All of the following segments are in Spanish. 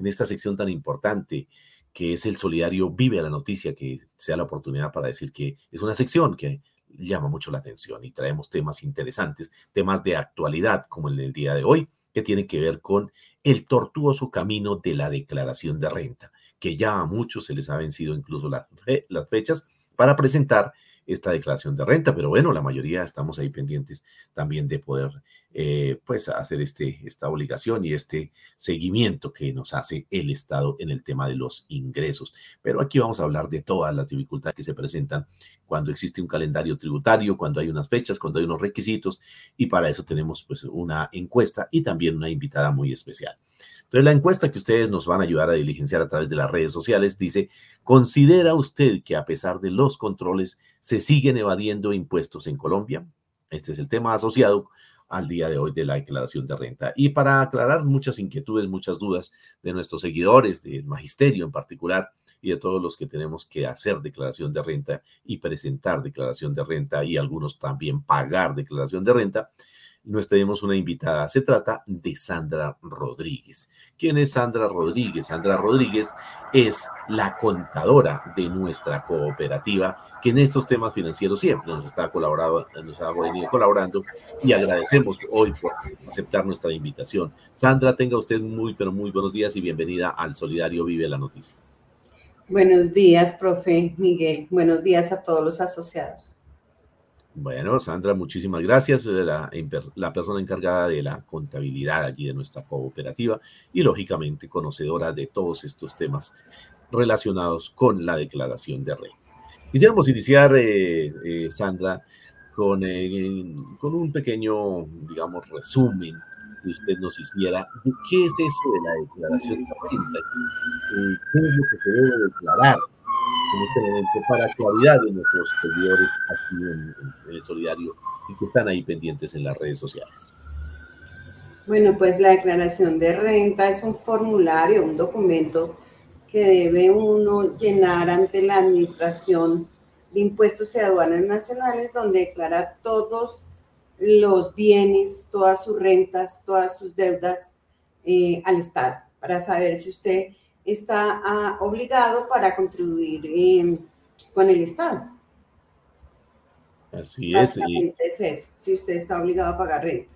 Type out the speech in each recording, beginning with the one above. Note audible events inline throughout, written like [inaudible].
en esta sección tan importante que es el solidario Vive a la Noticia, que sea la oportunidad para decir que es una sección que llama mucho la atención y traemos temas interesantes, temas de actualidad como el del día de hoy, que tiene que ver con el tortuoso camino de la declaración de renta, que ya a muchos se les ha vencido incluso las, las fechas para presentar esta declaración de renta, pero bueno, la mayoría estamos ahí pendientes también de poder eh, pues hacer este, esta obligación y este seguimiento que nos hace el Estado en el tema de los ingresos. Pero aquí vamos a hablar de todas las dificultades que se presentan cuando existe un calendario tributario, cuando hay unas fechas, cuando hay unos requisitos y para eso tenemos pues una encuesta y también una invitada muy especial. Entonces, la encuesta que ustedes nos van a ayudar a diligenciar a través de las redes sociales dice, ¿considera usted que a pesar de los controles se siguen evadiendo impuestos en Colombia? Este es el tema asociado al día de hoy de la declaración de renta. Y para aclarar muchas inquietudes, muchas dudas de nuestros seguidores, del magisterio en particular, y de todos los que tenemos que hacer declaración de renta y presentar declaración de renta y algunos también pagar declaración de renta, nos tenemos una invitada. Se trata de Sandra Rodríguez. ¿Quién es Sandra Rodríguez? Sandra Rodríguez es la contadora de nuestra cooperativa, que en estos temas financieros siempre nos está colaborando, nos ha venido colaborando y agradecemos hoy por aceptar nuestra invitación. Sandra, tenga usted muy, pero muy buenos días y bienvenida al Solidario Vive la Noticia. Buenos días, profe Miguel. Buenos días a todos los asociados. Bueno, Sandra, muchísimas gracias. La, la, persona encargada de la contabilidad allí de nuestra cooperativa y lógicamente conocedora de todos estos temas relacionados con la declaración de renta. Quisiéramos iniciar, eh, eh, Sandra, con, eh, con un pequeño, digamos, resumen que usted nos hiciera de qué es eso de la declaración de renta, qué es lo que se debe declarar en este momento para claridad de nuestros seguidores aquí en, el Solidario y que están ahí pendientes en las redes sociales. Bueno, pues la declaración de renta es un formulario, un documento que debe uno llenar ante la Administración de Impuestos y Aduanas Nacionales, donde declara todos los bienes, todas sus rentas, todas sus deudas eh, al Estado, para saber si usted está ah, obligado para contribuir em, con el Estado. Así es. es eso, si usted está obligado a pagar renta.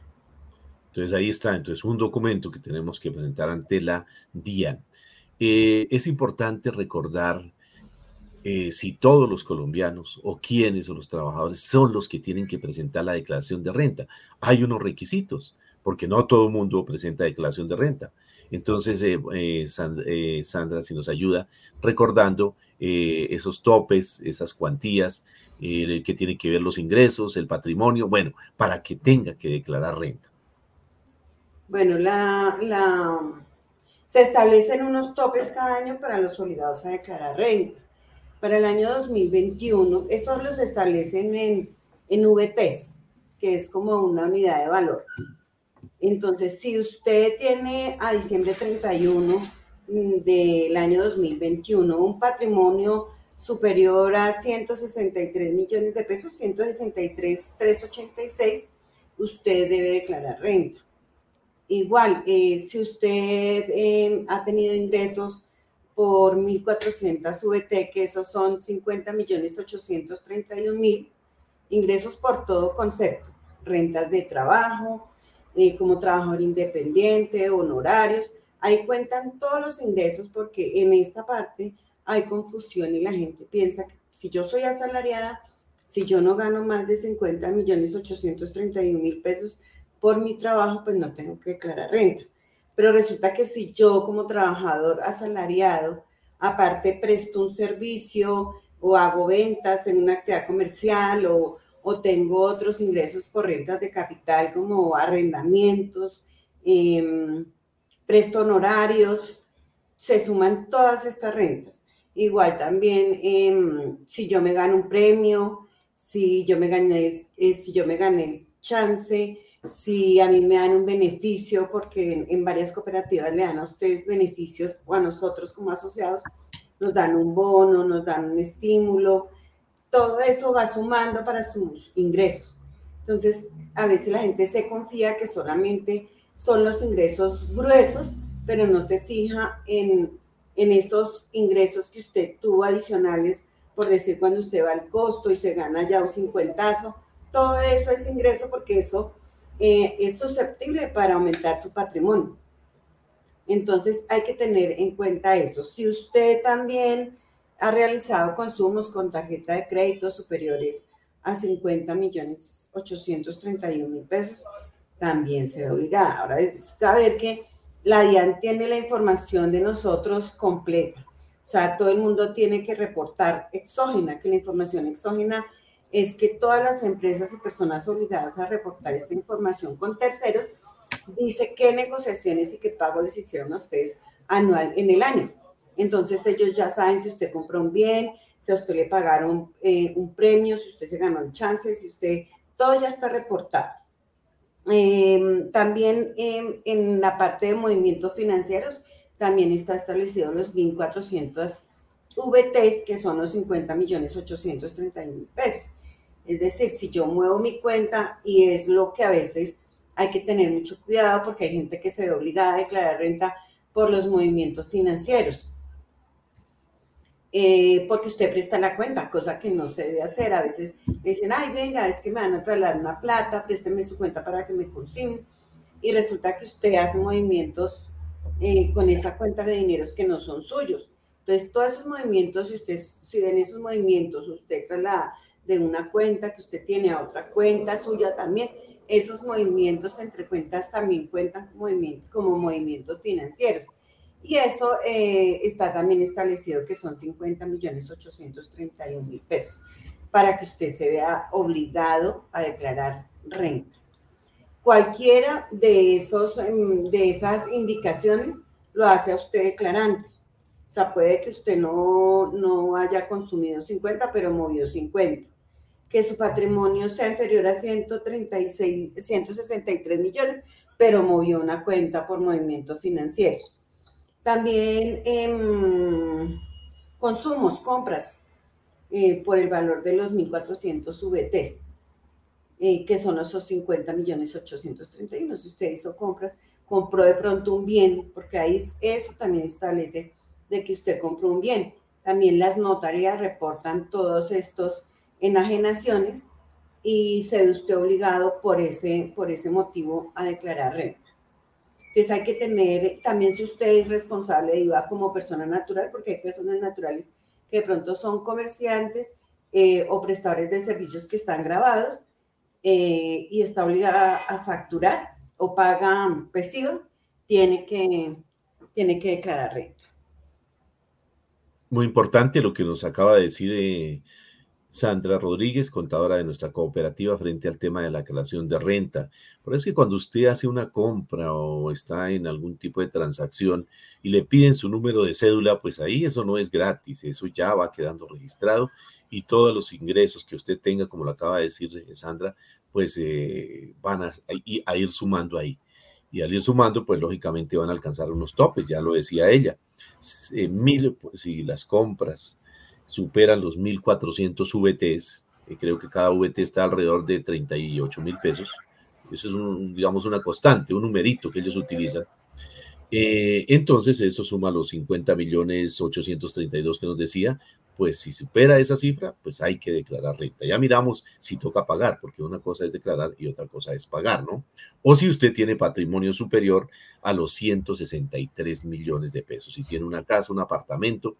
Entonces ahí está, entonces un documento que tenemos que presentar ante la DIAN. Eh, es importante recordar eh, si todos los colombianos o quienes o los trabajadores son los que tienen que presentar la declaración de renta. Hay unos requisitos, porque no todo el mundo presenta declaración de renta. Entonces, eh, eh, eh, Sandra, si nos ayuda recordando esos topes, esas cuantías que tienen que ver los ingresos, el patrimonio, bueno, para que tenga que declarar renta. Bueno, la, se establecen unos topes cada año para los obligados a declarar renta. Para el año 2021, estos los establecen en, en VTs, que es como una unidad de valor. Entonces, si usted tiene a diciembre 31 mm, del año 2021 un patrimonio superior a 163 millones de pesos, 163, 386, usted debe declarar renta. Igual, eh, si usted em, ha tenido ingresos por 1.400 VT, que esos son 50 millones 831 mil, ingresos por todo concepto, rentas de trabajo, eh, como trabajador independiente, honorarios. Ahí cuentan todos los ingresos porque en esta parte hay confusión y la gente piensa que si yo soy asalariada, si yo no gano más de 50 millones 831 mil pesos por mi trabajo, pues no tengo que declarar renta. Pero resulta que si yo como trabajador asalariado, aparte presto un servicio o hago ventas en una actividad comercial o, o tengo otros ingresos por rentas de capital como arrendamientos, em, presto honorarios, se suman todas estas rentas. Igual también em, si yo me gano un premio, si yo me gané, eh, si yo me gané chance, si a mí me dan un beneficio, porque en, en, varias cooperativas le dan a ustedes beneficios o a nosotros como asociados nos dan un bono, nos dan un estímulo, todo eso va sumando para sus ingresos. Entonces, a veces la gente se confía que solamente son los ingresos gruesos pero no se fija en, en esos ingresos que usted tuvo adicionales, por decir, cuando usted va al costo y se gana ya un cincuentazo, todo eso es ingreso porque eso eh, es susceptible para aumentar su patrimonio. Entonces hay que tener en cuenta eso. Si usted también ha realizado consumos con tarjeta de crédito superiores a 50 millones 831 mil pesos, también se ve obligada. Ahora es saber que la DIAN tiene la información de nosotros completa. O sea, todo el mundo tiene que reportar exógena, que la información exógena es que todas las empresas y personas obligadas a reportar esta información con terceros dice qué negociaciones y qué pago les hicieron a ustedes anual en el año. Entonces ellos ya saben si usted compró un bien, si a usted le pagaron eh, un premio, si usted se ganó el chance, si usted, todo ya está reportado. Em, también em, en la parte de movimientos financieros, también está establecido los 1.400 VTs, que son los 50 millones 831 pesos. Es decir, si yo muevo mi cuenta y es lo que a veces hay que tener mucho cuidado porque hay gente que se ve obligada a declarar renta por los movimientos financieros. Eh, porque usted presta la cuenta, cosa que no se debe hacer. A veces dicen, ay, venga, es que me van a trasladar una plata, présteme su cuenta para que me consigne. Y resulta que usted hace movimientos eh, con esa cuenta de dineros que no son suyos. Entonces, todos esos movimientos, si usted, si en esos movimientos usted traslada de una cuenta que usted tiene a otra cuenta suya también, esos movimientos entre cuentas también cuentan como movimientos financieros. Y eso eh, está también establecido que son 50 millones 831 mil pesos para que usted se vea obligado a declarar renta. Cualquiera de, esos, em, de esas indicaciones lo hace a usted declarante. O sea, puede que usted no, no haya consumido 50, pero movió 50 que su patrimonio sea inferior a 136, 163 millones, pero movió una cuenta por movimientos financieros. También em, consumos, compras eh, por el valor de los 1.400 VTs, eh, que son esos 50 millones 831. Si usted hizo compras, compró de pronto un bien, porque ahí eso también establece de que usted compró un bien. También las notarías reportan todos estos enajenaciones y se ve usted obligado por ese, por ese motivo a declarar renta. Entonces hay que tener, también si usted es responsable de IVA como persona natural, porque hay personas naturales que de pronto son comerciantes eh, o prestadores de servicios que están grabados eh, y está obligada a facturar o paga PESIVA, tiene que, tiene que declarar renta. Muy importante lo que nos acaba de decir eh, Sandra Rodríguez, contadora de nuestra cooperativa, frente al tema de la creación de renta. Por eso es que cuando usted hace una compra o está en algún tipo de transacción y le piden su número de cédula, pues ahí eso no es gratis, eso ya va quedando registrado y todos los ingresos que usted tenga, como lo acaba de decir eh, Sandra, pues eh, van a, ir sumando ahí. Y al ir sumando, pues lógicamente van a alcanzar unos topes, ya lo decía ella. Eh, mil, pues, si las compras superan los 1.400 VTs, creo que cada VT está alrededor de 38 mil pesos. Eso es, digamos, una constante, un numerito que ellos utilizan. Eh, entonces, eso suma los 50 millones 832 que nos decía, pues si supera esa cifra, pues hay que declarar renta. Ya miramos si toca pagar, porque una cosa es declarar y otra cosa es pagar, ¿no? O si usted tiene patrimonio superior a los 163 millones de pesos, si tiene una casa, un apartamento,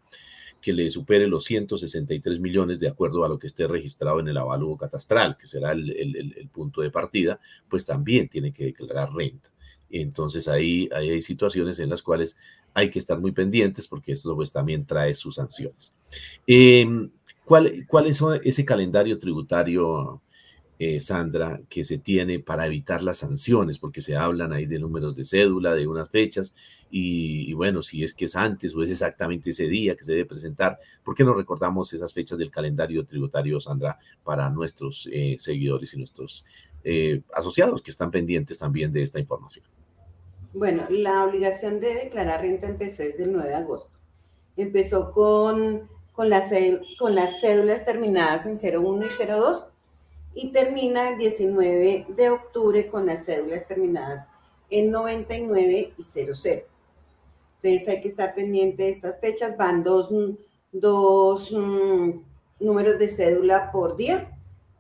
que le supere los 163 millones de acuerdo a lo que esté registrado en el avalúo catastral, que será el, punto de partida, pues también tiene que declarar renta. Entonces ahí, hay situaciones en las cuales hay que estar muy pendientes porque esto pues también trae sus sanciones. Em, ¿cuál, ¿Cuál es ese calendario tributario eh, Sandra, que se tiene para evitar las sanciones, porque se hablan ahí de números de cédula, de unas fechas, y, bueno, si es que es antes o es exactamente ese día que se debe presentar, ¿por qué no recordamos esas fechas del calendario tributario, Sandra, para nuestros eh, seguidores y nuestros eh, asociados que están pendientes también de esta información? Bueno, la obligación de declarar renta empezó desde el 9 de agosto. Empezó con, con, las, con las cédulas terminadas en 01 y 02 y termina el 19 de octubre con las cédulas terminadas en 99 y 00. Entonces hay que estar pendiente de estas fechas. Van dos, dos mm, números de cédula por día.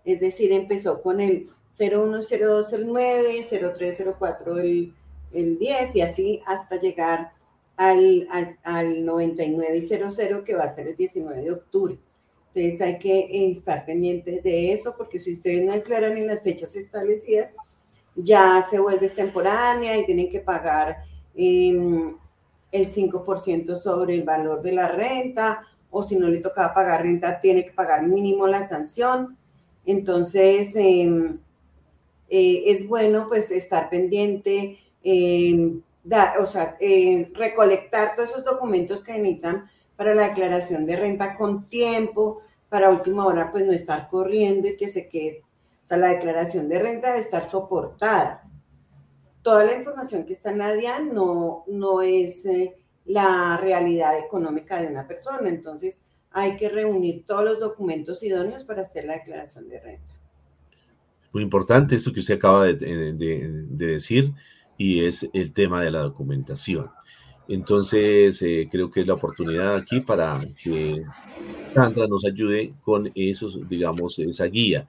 Es decir, empezó con el 0102 el 9, 0304 el, el 10 y así hasta llegar al, al, al 99 00 que va a ser el 19 de octubre. Entonces hay que estar pendientes de eso porque si ustedes no declaran en las fechas establecidas, ya se vuelve extemporánea y tienen que pagar em, el 5% sobre el valor de la renta o si no le tocaba pagar renta, tiene que pagar mínimo la sanción. Entonces, em, eh, es bueno pues estar pendiente, em, o sea, eh, recolectar todos esos documentos que necesitan para la declaración de renta con tiempo, para última hora pues no estar corriendo y que se quede o sea, la declaración de renta debe estar soportada. Toda la información que está en la DIAN no, no es eh, la realidad económica de una persona. Entonces, hay que reunir todos los documentos idóneos para hacer la declaración de renta. Muy importante esto que usted acaba de, de, decir y es el tema de la documentación. Entonces, eh, creo que es la oportunidad aquí para que Sandra nos ayude con esos, digamos, esa guía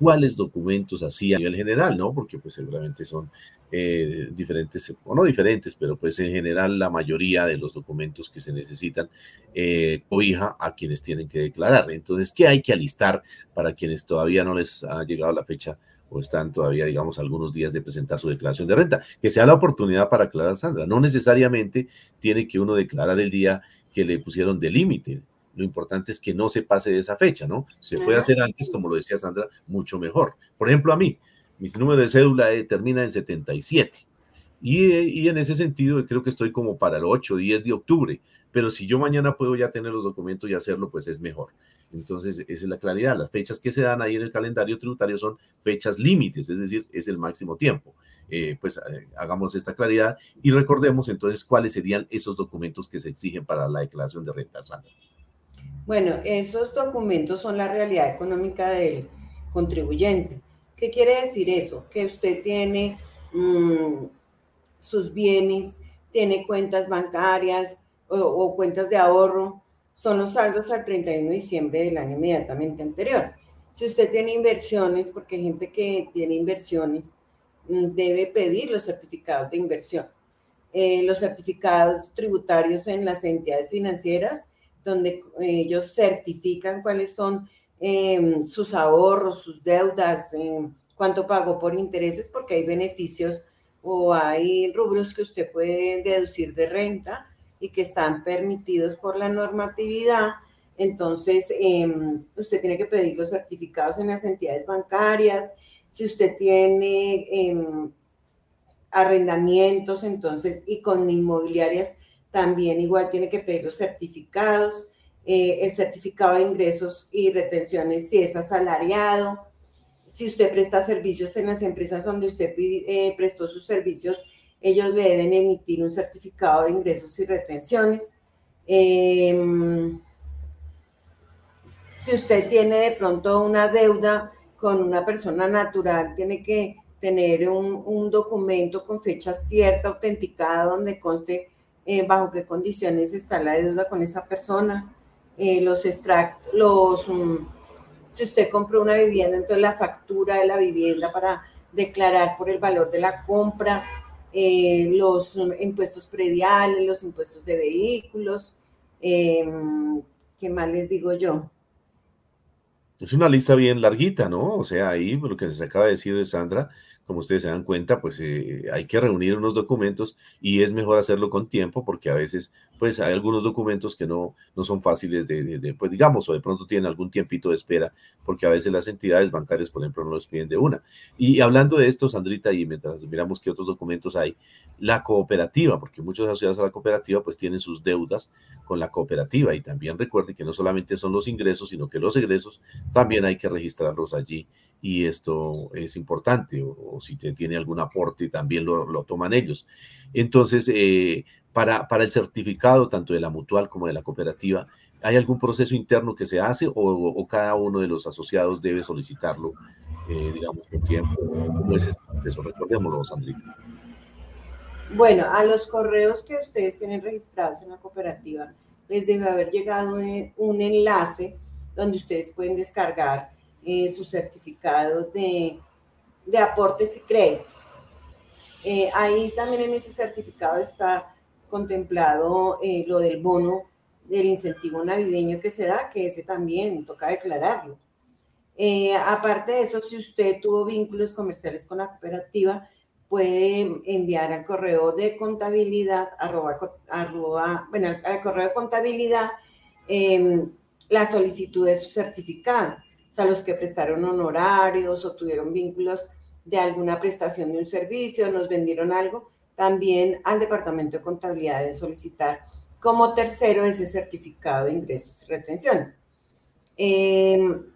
cuáles documentos hacía a nivel general, ¿no? Porque pues seguramente son eh, diferentes, o no diferentes, pero pues en general la mayoría de los documentos que se necesitan eh, cobija a quienes tienen que declarar. Entonces, ¿qué hay que alistar para quienes todavía no les ha llegado la fecha o están todavía, digamos, algunos días de presentar su declaración de renta? Que sea la oportunidad para aclarar, Sandra. No necesariamente tiene que uno declarar el día que le pusieron de límite. Lo importante es que no se pase de esa fecha, ¿no? Se puede hacer antes, como lo decía Sandra, mucho mejor. Por ejemplo, a mí, mi número de cédula eh, termina en 77. Y, y, en ese sentido creo que estoy como para el 8, 10 de octubre, pero si yo mañana puedo ya tener los documentos y hacerlo, pues es mejor. Entonces, esa es la claridad. Las fechas que se dan ahí en el calendario tributario son fechas límites, es decir, es el máximo tiempo. Eh, pues eh, hagamos esta claridad y recordemos entonces cuáles serían esos documentos que se exigen para la declaración de renta. Sandra. Bueno, esos documentos son la realidad económica del contribuyente. ¿Qué quiere decir eso? Que usted tiene mm, sus bienes, tiene cuentas bancarias o, cuentas de ahorro, son los saldos al 31 de diciembre del año inmediatamente anterior. Si usted tiene inversiones, porque gente que tiene inversiones, mm, debe pedir los certificados de inversión. Eh, los certificados tributarios en las entidades financieras donde ellos certifican cuáles son em, sus ahorros, sus deudas, em, cuánto pagó por intereses, porque hay beneficios o hay rubros que usted puede deducir de renta y que están permitidos por la normatividad. Entonces, em, usted tiene que pedir los certificados en las entidades bancarias. Si usted tiene arrendamientos, entonces, y con inmobiliarias, también igual tiene que pedir los certificados, eh, el certificado de ingresos y retenciones si es asalariado, si usted presta servicios en las empresas donde usted eh, prestó sus servicios, ellos le deben emitir un certificado de ingresos y retenciones. Em, si usted tiene de pronto una deuda con una persona natural, tiene que tener un, un documento con fecha cierta, autenticada, donde conste eh, bajo qué condiciones está la deuda con esa persona, eh, los extractos, los, mm, si usted compró una vivienda, entonces la factura de la vivienda para declarar por el valor de la compra, eh, los impuestos prediales, los impuestos de vehículos, em, ¿qué más les digo yo? Es una lista bien larguita, ¿no? O sea, ahí lo que se acaba de decir Sandra, como ustedes se dan cuenta, pues eh, hay que reunir unos documentos y es mejor hacerlo con tiempo porque a veces pues hay algunos documentos que no, no son fáciles de, pues digamos, o de pronto tienen algún tiempito de espera porque a veces las entidades bancarias, por ejemplo, no los piden de una. Y hablando de esto, Sandrita, y mientras miramos qué otros documentos hay, la cooperativa, porque muchos asociados a la cooperativa pues tienen sus deudas con la cooperativa y también recuerde que no solamente son los ingresos, sino que los egresos también hay que registrarlos allí y esto es importante, o, si te tiene algún aporte también lo, toman ellos. Entonces, eh, para, para, el certificado tanto de la mutual como de la cooperativa, ¿hay algún proceso interno que se hace o, cada uno de los asociados debe solicitarlo, eh, digamos, con tiempo? ¿Cómo es este proceso? Recordémoslo, Sandrita. Bueno, a los correos que ustedes tienen registrados en la cooperativa, les debe haber llegado un enlace donde ustedes pueden descargar eh, su certificado de, de, aportes y crédito. Eh, ahí también en ese certificado está contemplado eh, lo del bono del incentivo navideño que se da, que ese también toca declararlo. aparte de eso, si usted tuvo vínculos comerciales con la cooperativa, puede enviar al correo de contabilidad, arroba, bueno, al, correo de contabilidad em, la solicitud de su certificado. O sea, los que prestaron honorarios o tuvieron vínculos de alguna prestación de un servicio, nos vendieron algo, también al departamento de contabilidad deben solicitar como tercero ese certificado de ingresos y retenciones. Em,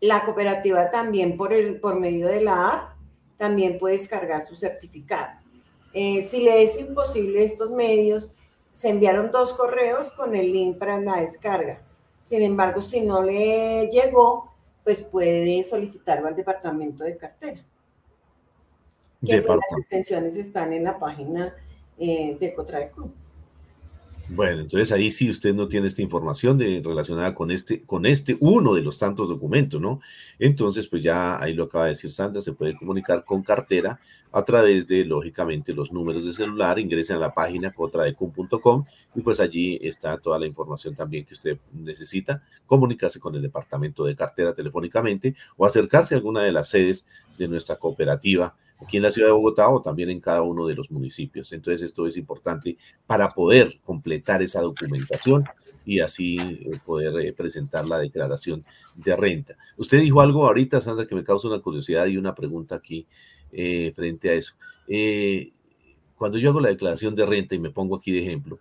la cooperativa también por, el, por medio de la app también puede descargar su certificado. Eh, si le es imposible estos medios, se enviaron dos correos con el link para la descarga. Sin embargo, si no le llegó, pues puede solicitarlo al departamento de cartera. Que pues, las extensiones están en la página eh, de Cotraecom. Bueno, entonces ahí sí usted no tiene esta información de, relacionada con este, con este uno de los tantos documentos, ¿no? Entonces, pues ya ahí lo acaba de decir Sandra, se puede comunicar con cartera a través de, lógicamente, los números de celular, ingresen a la página cotradecum.com y pues allí está toda la información también que usted necesita, comunicarse con el departamento de cartera telefónicamente o acercarse a alguna de las sedes de nuestra cooperativa aquí en la ciudad de Bogotá o también en cada uno de los municipios. Entonces esto es importante para poder completar esa documentación y así eh, poder eh, presentar la declaración de renta. Usted dijo algo ahorita, Sandra, que me causa una curiosidad y una pregunta aquí eh, frente a eso. cuando yo hago la declaración de renta y me pongo aquí de ejemplo,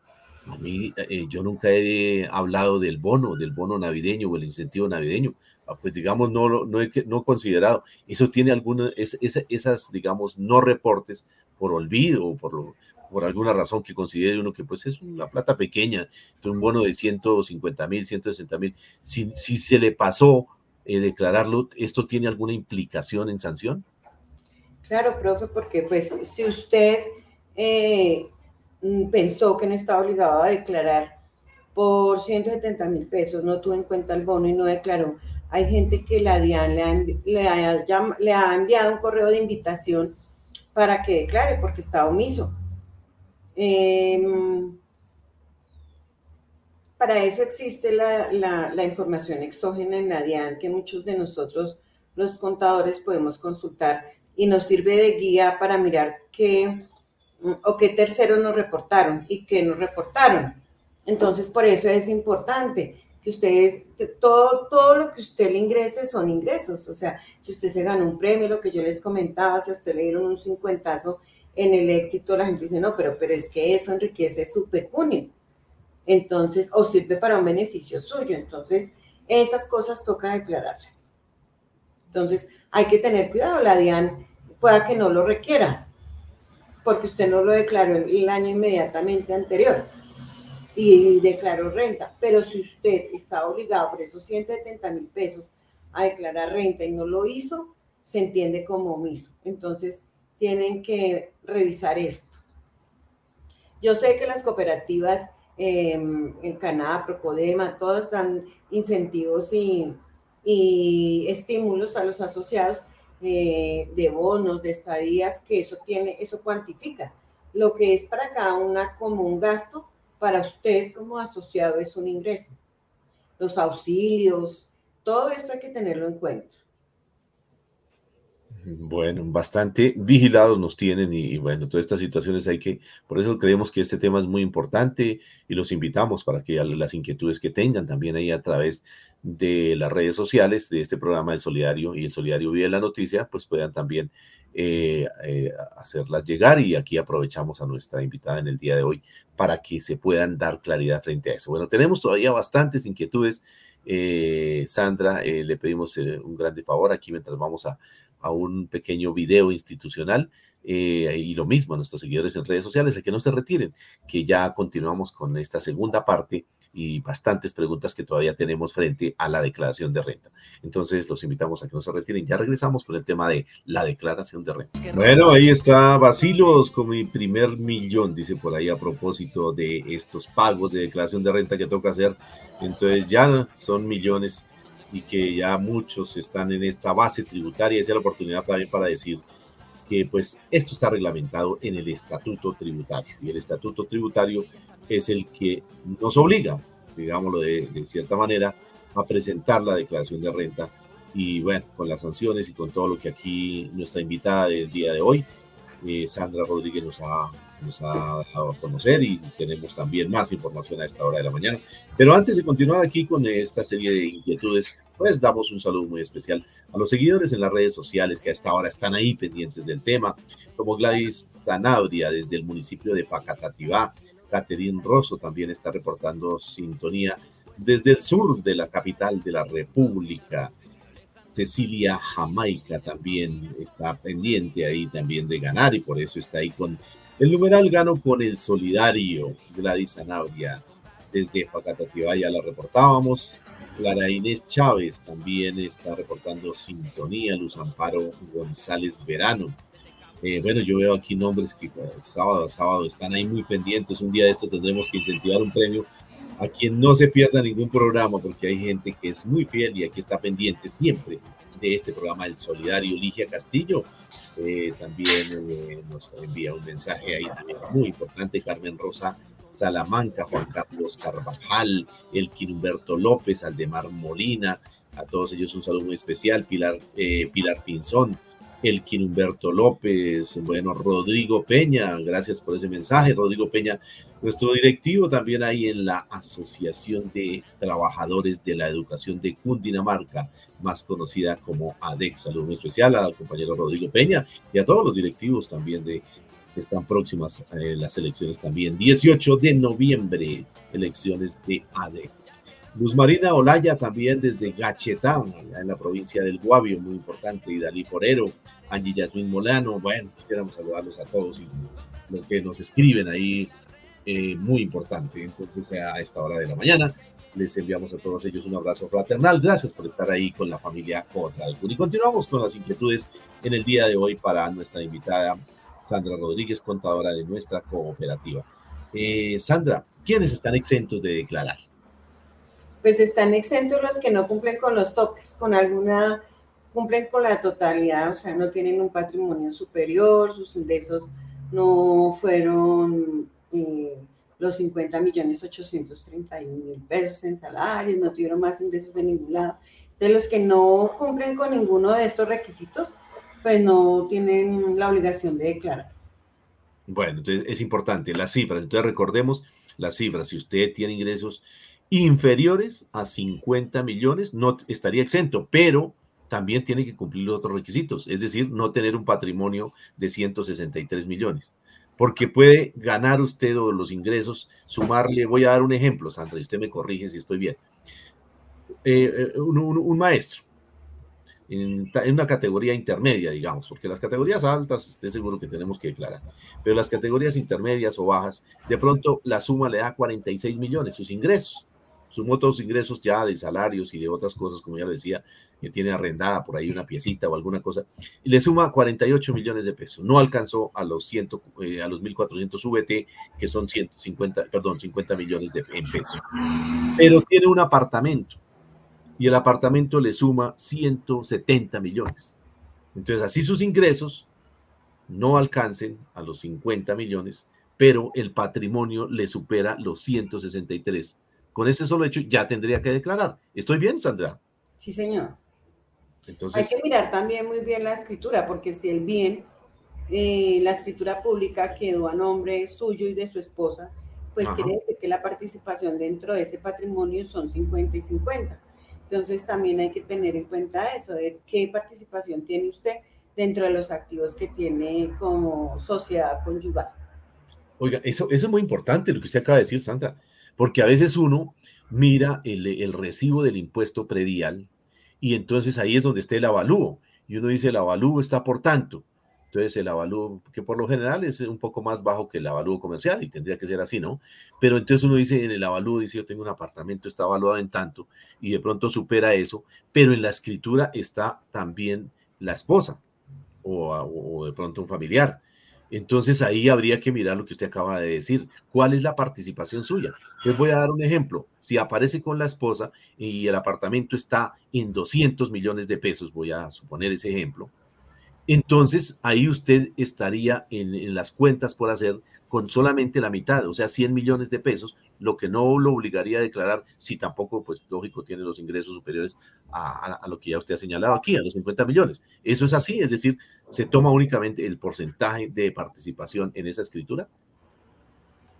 a mí yo nunca he hablado del bono, del bono navideño o el incentivo navideño. Ah, pues digamos, no, no, he, no considerado. Eso tiene alguna, es, esas, digamos, no reportes por olvido o por, por alguna razón que considere uno que pues es una plata pequeña, un bono de 150 mil, 160 mil, si, si se le pasó eh, declararlo, ¿esto tiene alguna implicación en sanción? Claro, profe, porque pues si usted eh, pensó que no estaba obligado a declarar por 170 mil pesos, no tuvo en cuenta el bono y no declaró, hay gente que la DIAN le ha, enviado un correo de invitación para que declare porque está omiso. Em, para eso existe la, información exógena en la DIAN que muchos de nosotros, los contadores, podemos consultar y nos sirve de guía para mirar qué o qué terceros nos reportaron y qué nos reportaron. Entonces, por eso es importante que ustedes, todo, todo lo que usted le ingrese son ingresos. O sea, si usted se ganó un premio, lo que yo les comentaba, si a usted le dieron un cincuentazo en el éxito, la gente dice, no, pero, pero es que eso enriquece su pecunio. Entonces, o sirve para un beneficio suyo. Entonces, esas cosas toca declararlas. Entonces, hay que tener cuidado. La DIAN pueda que no lo requiera, porque usted no lo declaró el año inmediatamente anterior y declaró renta. Pero si usted está obligado por esos 170 mil pesos a declarar renta y no lo hizo, se entiende como omiso. Entonces, tienen que revisar esto. Yo sé que las cooperativas em, en Canadá, Procodema, todas dan incentivos y, estímulos a los asociados de bonos, de estadías, que eso tiene, eso cuantifica. Lo que es para cada una como un gasto, para usted como asociado es un ingreso. Los auxilios, todo esto hay que tenerlo en cuenta. Bueno, bastante vigilados nos tienen y, bueno, todas estas situaciones hay que, por eso creemos que este tema es muy importante y los invitamos para que las inquietudes que tengan también ahí a través de las redes sociales de este programa del Solidario y el Solidario Vive la Noticia, pues puedan también eh, eh, hacerlas llegar y aquí aprovechamos a nuestra invitada en el día de hoy para que se puedan dar claridad frente a eso. Bueno, tenemos todavía bastantes inquietudes. Eh, Sandra, le pedimos un grande favor aquí mientras vamos a, a un pequeño video institucional eh, y lo mismo a nuestros seguidores en redes sociales, de que no se retiren, que ya continuamos con esta segunda parte y bastantes preguntas que todavía tenemos frente a la declaración de renta. Entonces, los invitamos a que no se retiren. Ya regresamos con el tema de la declaración de renta. Bueno, ahí está Basilos con mi primer millón, dice por ahí a propósito de estos pagos de declaración de renta que toca hacer. Entonces, ya son millones y que ya muchos están en esta base tributaria. Esa es la oportunidad también para decir que pues esto está reglamentado en el estatuto tributario y el estatuto tributario es el que nos obliga, digámoslo de, cierta manera, a presentar la declaración de renta y bueno, con las sanciones y con todo lo que aquí nuestra invitada del día de hoy, eh, Sandra Rodríguez nos ha, nos ha dado a conocer y tenemos también más información a esta hora de la mañana. Pero antes de continuar aquí con esta serie de inquietudes, pues damos un saludo muy especial a los seguidores en las redes sociales que a esta hora están ahí pendientes del tema, como Gladys Zanabria desde el municipio de Pacatativá, Caterín Rosso también está reportando sintonía desde el sur de la capital de la República. Cecilia Jamaica también está pendiente ahí también de ganar y por eso está ahí con el numeral gano con el solidario. Gladys Zanabria desde Pacatativá ya la reportábamos Clara Inés Chávez también está reportando sintonía. Luz Amparo González Verano. Eh, bueno, yo veo aquí nombres que eh, sábado a sábado están ahí muy pendientes. Un día de estos tendremos que incentivar un premio a quien no se pierda ningún programa, porque hay gente que es muy fiel y aquí está pendiente siempre de este programa El Solidario. Ligia Castillo eh, también nos envía un mensaje ahí también muy importante. Carmen Rosa Salamanca, Juan Carlos Carvajal, el Humberto López, Aldemar Molina, a todos ellos un saludo muy especial, Pilar, eh, Pilar Pinzón, el Humberto López, bueno, Rodrigo Peña, gracias por ese mensaje, Rodrigo Peña, nuestro directivo también ahí en la Asociación de Trabajadores de la Educación de Cundinamarca, más conocida como ADEX. Saludo muy especial al compañero Rodrigo Peña y a todos los directivos también de están próximas eh, las elecciones también. 18 de noviembre, elecciones de ADE. Luz Marina Olaya también desde Gachetá, en la provincia del Guavio, muy importante, y Dalí Porero, Angie Yasmín Molano, bueno, quisiéramos saludarlos a todos y lo que nos escriben ahí, eh, muy importante. Entonces, a esta hora de la mañana, les enviamos a todos ellos un abrazo fraternal. Gracias por estar ahí con la familia Contra Y continuamos con las inquietudes en el día de hoy para nuestra invitada Sandra Rodríguez, contadora de nuestra cooperativa. Eh, Sandra, ¿quiénes están exentos de declarar? Pues están exentos los que no cumplen con los topes, con alguna, cumplen con la totalidad, o sea, no tienen un patrimonio superior, sus ingresos no fueron eh, los 50 millones 831 mil pesos en salarios, no tuvieron más ingresos de ningún lado. De los que no cumplen con ninguno de estos requisitos, pues no tienen la obligación de declarar. Bueno, entonces es importante las cifras. Entonces recordemos las cifras. Si usted tiene ingresos inferiores a 50 millones, no estaría exento, pero también tiene que cumplir los otros requisitos, es decir, no tener un patrimonio de 163 millones. Porque puede ganar usted o los ingresos, sumarle, voy a dar un ejemplo, Sandra, y usted me corrige si estoy bien. Eh, eh, un maestro en, una categoría intermedia, digamos, porque las categorías altas, estoy seguro que tenemos que declarar, pero las categorías intermedias o bajas, de pronto la suma le da 46 millones, sus ingresos. Sumó todos sus ingresos ya de salarios y de otras cosas, como ya le decía, que tiene arrendada por ahí una piecita o alguna cosa, y le suma 48 millones de pesos. No alcanzó a los, 100, eh, a los 1.400 VT, que son 150, perdón, 50 millones de en pesos. Pero tiene un apartamento y el apartamento le suma 170 millones. Entonces, así sus ingresos no alcancen a los 50 millones, pero el patrimonio le supera los 163. Con ese solo hecho ya tendría que declarar. ¿Estoy bien, Sandra? Sí, señor. Entonces, Hay que mirar también muy bien la escritura, porque si el bien, eh, la escritura pública quedó a nombre suyo y de su esposa, pues quiere decir que la participación dentro de ese patrimonio son 50 y 50 entonces también hay que tener en cuenta eso, de qué participación tiene usted dentro de los activos que tiene como sociedad conyugal. Oiga, eso, eso es muy importante lo que usted acaba de decir, Sandra, porque a veces uno mira el, el recibo del impuesto predial y entonces ahí es donde está el avalúo. y uno dice el avalúo está por tanto. Entonces el avalúo, que por lo general es un poco más bajo que el avalúo comercial y tendría que ser así, ¿no? Pero entonces uno dice en el avalúo, dice yo tengo un apartamento, está evaluado en tanto y de pronto supera eso, pero en la escritura está también la esposa o, o de pronto un familiar. Entonces ahí habría que mirar lo que usted acaba de decir. ¿Cuál es la participación suya? Les voy a dar un ejemplo. Si aparece con la esposa y el apartamento está en 200 millones de pesos, voy a suponer ese ejemplo, entonces ahí usted estaría en, las cuentas por hacer con solamente la mitad, o sea, 100 millones de pesos, lo que no lo obligaría a declarar si tampoco, pues lógico, tiene los ingresos superiores a, lo que ya usted ha señalado aquí, a los 50 millones. Eso es así, es decir, se toma únicamente el porcentaje de participación en esa escritura.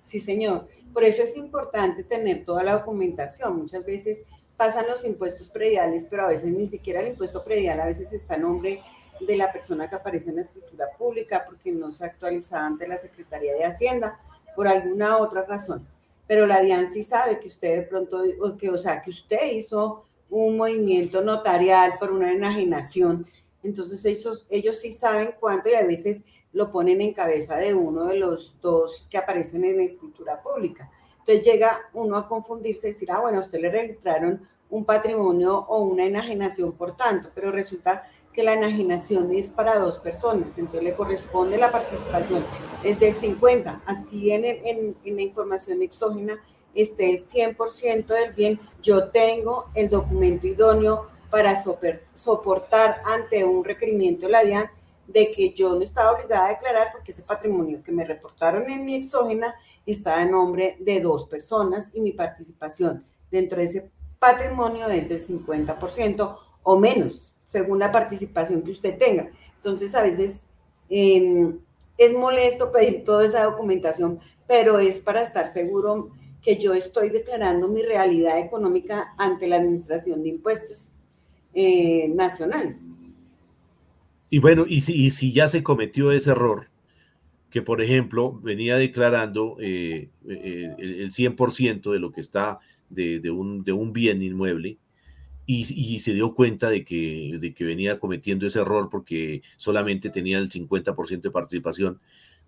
Sí, señor. Por eso es importante tener toda la documentación. Muchas veces pasan los impuestos prediales, pero a veces ni siquiera el impuesto predial a veces está a nombre de la persona que aparece en la escritura pública porque no se actualiza ante la Secretaría de Hacienda por alguna otra razón. Pero la DIAN sí sabe que usted de pronto, o, que, o sea, que usted hizo un movimiento notarial por una enajenación. Entonces ellos, ellos sí saben cuánto y a veces lo ponen en cabeza de uno de los dos que aparecen en la escritura pública. Entonces llega uno a confundirse y decir, ah, bueno, usted le registraron un patrimonio o una enajenación por tanto, pero resulta que la enajenación es para dos personas, entonces le corresponde la participación es del 50, así en, en, la información exógena esté el 100% del bien, yo tengo el documento idóneo para soportar ante un requerimiento de la DIAN de que yo no estaba obligada a declarar porque ese patrimonio que me reportaron en mi exógena estaba en nombre de dos personas y mi participación dentro de ese patrimonio es del 50% o menos según la participación que usted tenga. Entonces, a veces em, es molesto pedir toda esa documentación, pero es para estar seguro que yo estoy declarando mi realidad económica ante la Administración de Impuestos eh, Nacionales. Y bueno, y si, si, ya se cometió ese error, que por ejemplo venía declarando eh, eh, el 100% de lo que está de, un, de un bien inmueble, y, se dio cuenta de que, de que venía cometiendo ese error porque solamente tenía el 50% de participación,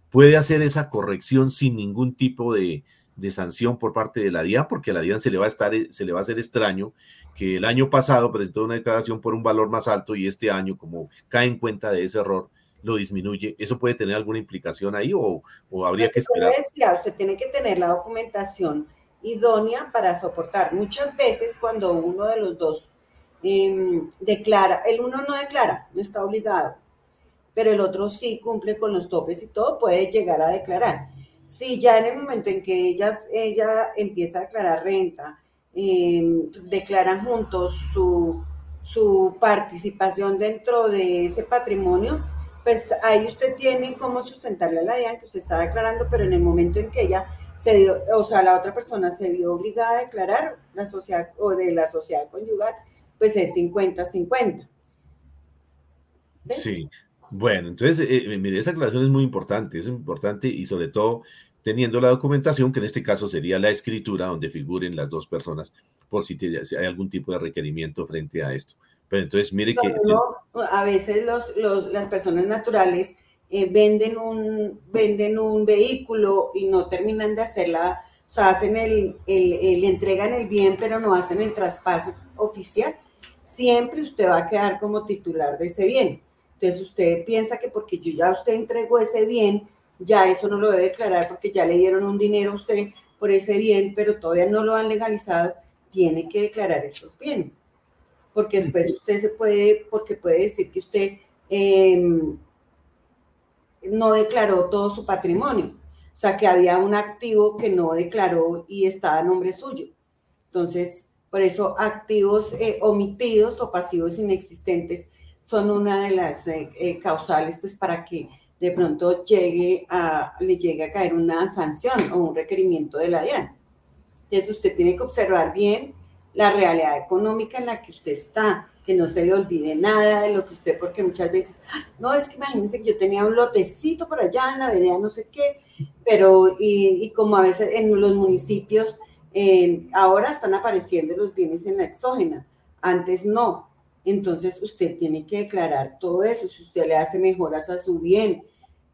puede hacer esa corrección sin ningún tipo de, de, sanción por parte de la DIAN, porque a la DIAN se le va a estar, se le va a hacer extraño que el año pasado presentó una declaración por un valor más alto y este año, como cae en cuenta de ese error, lo disminuye. ¿Eso puede tener alguna implicación ahí o, o habría que esperar? usted tiene que tener la documentación idónea para soportar. Muchas veces cuando uno de los dos em, declara, el uno no declara, no está obligado, pero el otro sí cumple con los topes y todo, puede llegar a declarar. Si ya en el momento en que ella, ella empieza a declarar renta, em, declaran juntos su, su participación dentro de ese patrimonio, pues ahí usted tiene cómo sustentarle a la DIAN que usted está declarando, pero en el momento en que ella se dio, o sea, la otra persona se vio obligada a declarar la sociedad o de la sociedad conyugal, pues es 50-50. Sí, bueno, entonces, eh, eh, mire, esa aclaración es muy importante, es importante y sobre todo teniendo la documentación, que en este caso sería la escritura donde figuren las dos personas, por si, hay algún tipo de requerimiento frente a esto. Pero entonces, mire que... a veces los, los, las personas naturales eh, venden, un, venden un vehículo y no terminan de hacerla, o sea, hacen el, el, le entregan el bien, pero no hacen el traspaso oficial, siempre usted va a quedar como titular de ese bien. Entonces usted piensa que porque yo ya usted entregó ese bien, ya eso no lo debe declarar porque ya le dieron un dinero a usted por ese bien, pero todavía no lo han legalizado, tiene que declarar esos bienes. Porque después usted se puede, porque puede decir que usted eh, no declaró todo su patrimonio. O sea, que había un activo que no declaró y estaba a nombre suyo. Entonces, por eso activos eh, omitidos o pasivos inexistentes son una de las eh, eh, causales pues para que de pronto llegue a, le llegue a caer una sanción o un requerimiento de la DIAN. Entonces usted tiene que observar bien la realidad económica en la que usted está, que no se le olvide nada de lo que usted, porque muchas veces, no, es que imagínense que yo tenía un lotecito por allá en la vereda, no sé qué, pero y, como a veces en los municipios, ahora están apareciendo los bienes en la exógena, antes no. entonces usted tiene que declarar todo eso. Si usted le hace mejoras a su bien,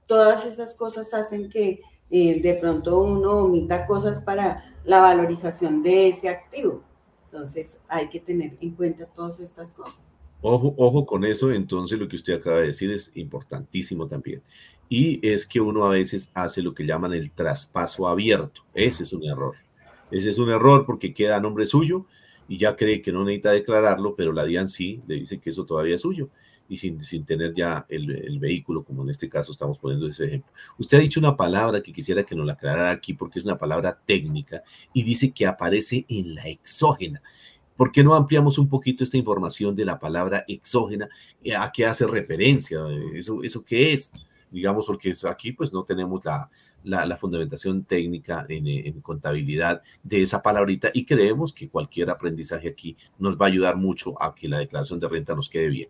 todas esas cosas hacen que eh, de pronto uno omita cosas para la valorización de ese activo. Entonces hay que tener en cuenta todas estas cosas. Ojo, ojo con eso, entonces lo que usted acaba de decir es importantísimo también. Y es que uno a veces hace lo que llaman el traspaso abierto. Ese es un error. Ese es un error porque queda a nombre suyo y ya cree que no necesita declararlo, pero la DIAN sí le dice que eso todavía es suyo y sin, sin tener ya el, vehículo, como en este caso estamos poniendo ese ejemplo. Usted ha dicho una palabra que quisiera que nos la aclarara aquí porque es una palabra técnica y dice que aparece en la exógena. ¿Por qué no ampliamos un poquito esta información de la palabra exógena? ¿A qué hace referencia? ¿Eso, eso qué es? Digamos, porque aquí pues no tenemos la, la, la fundamentación técnica en, en, contabilidad de esa palabrita y creemos que cualquier aprendizaje aquí nos va a ayudar mucho a que la declaración de renta nos quede bien.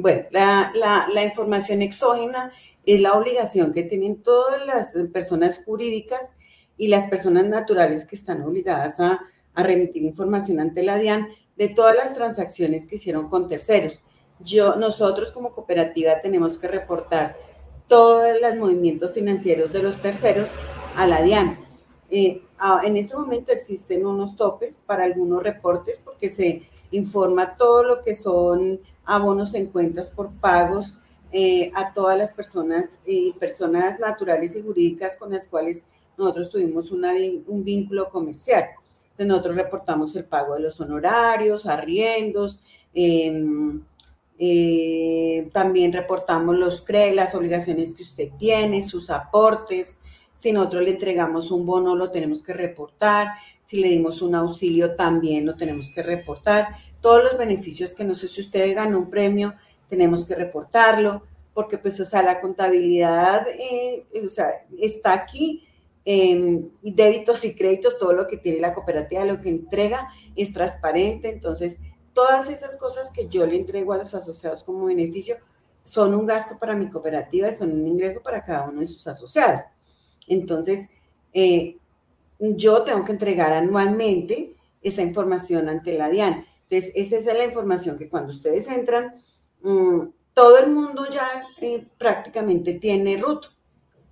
Bueno, la, información exógena es la obligación que tienen todas las personas jurídicas y las personas naturales que están obligadas a, a remitir información ante la DIAN de todas las transacciones que hicieron con terceros. Yo, nosotros como cooperativa tenemos que reportar todos los movimientos financieros de los terceros a la DIAN. Eh, en este momento existen unos topes para algunos reportes porque se informa todo lo que son abonos en cuentas por pagos eh, a todas las personas y personas naturales y jurídicas con las cuales nosotros tuvimos una, un vínculo comercial. Entonces nosotros reportamos el pago de los honorarios, arriendos, eh, eh, también reportamos los CRE, las obligaciones que usted tiene, sus aportes. Si nosotros le entregamos un bono, lo tenemos que reportar. Si le dimos un auxilio, también lo tenemos que reportar todos los beneficios que no sé si usted ganó un premio, tenemos que reportarlo, porque pues, o sea, la contabilidad, eh, o sea, está aquí, débitos y créditos, todo lo que tiene la cooperativa, lo que entrega es transparente, entonces todas esas cosas que yo le entrego a los asociados como beneficio son un gasto para mi cooperativa y son un ingreso para cada uno de sus asociados. Entonces, eh, yo tengo que entregar anualmente esa información ante la DIAN. Entonces, esa es la información que cuando ustedes entran, mmm, todo el mundo ya eh, prácticamente tiene RUT,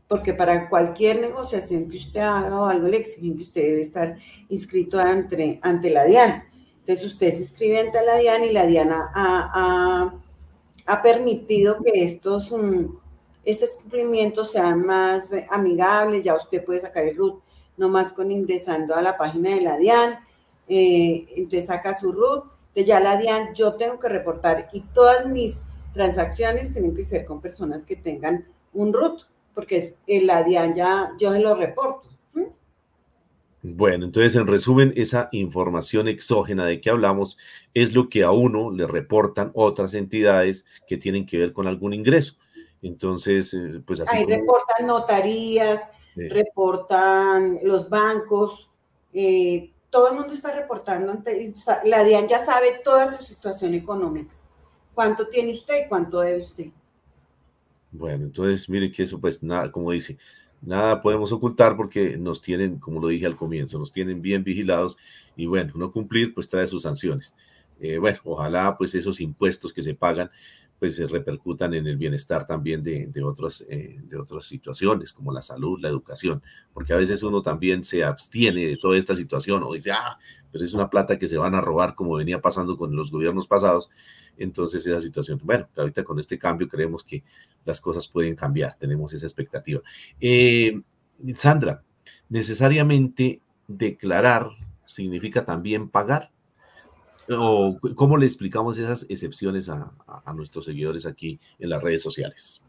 porque para cualquier negociación que usted haga o algo le exigen que usted debe estar inscrito ante, ante la DIAN. Entonces, usted se inscribe ante la DIAN y la DIAN ha, ha, ha permitido que estos, um, estos cumplimientos sean más amigables, ya usted puede sacar el RUT nomás con ingresando a la página de la DIAN eh, entonces saca su root, entonces ya la DIAN yo tengo que reportar y todas mis transacciones tienen que ser con personas que tengan un root, porque en la DIAN ya yo se lo reporto. Bueno, entonces en resumen, esa información exógena de que hablamos es lo que a uno le reportan otras entidades que tienen que ver con algún ingreso. Entonces, eh, pues así. Ahí como... reportan notarías, reportan los bancos, eh, todo el mundo está reportando, ante, la DIAN ya sabe toda su situación económica. ¿Cuánto tiene usted y cuánto debe usted? Bueno, entonces mire que eso pues nada, como dice, nada podemos ocultar porque nos tienen, como lo dije al comienzo, nos tienen bien vigilados y bueno, no cumplir pues trae sus sanciones. Eh, bueno, ojalá pues esos impuestos que se pagan pues se repercutan en el bienestar también de, de otras, eh, de otras situaciones, como la salud, la educación, porque a veces uno también se abstiene de toda esta situación o dice, ah, pero es una plata que se van a robar como venía pasando con los gobiernos pasados, entonces esa situación, bueno, ahorita con este cambio creemos que las cosas pueden cambiar, tenemos esa expectativa. Eh, Sandra, necesariamente declarar significa también pagar o cómo le explicamos esas excepciones a, a, nuestros seguidores aquí en las redes sociales?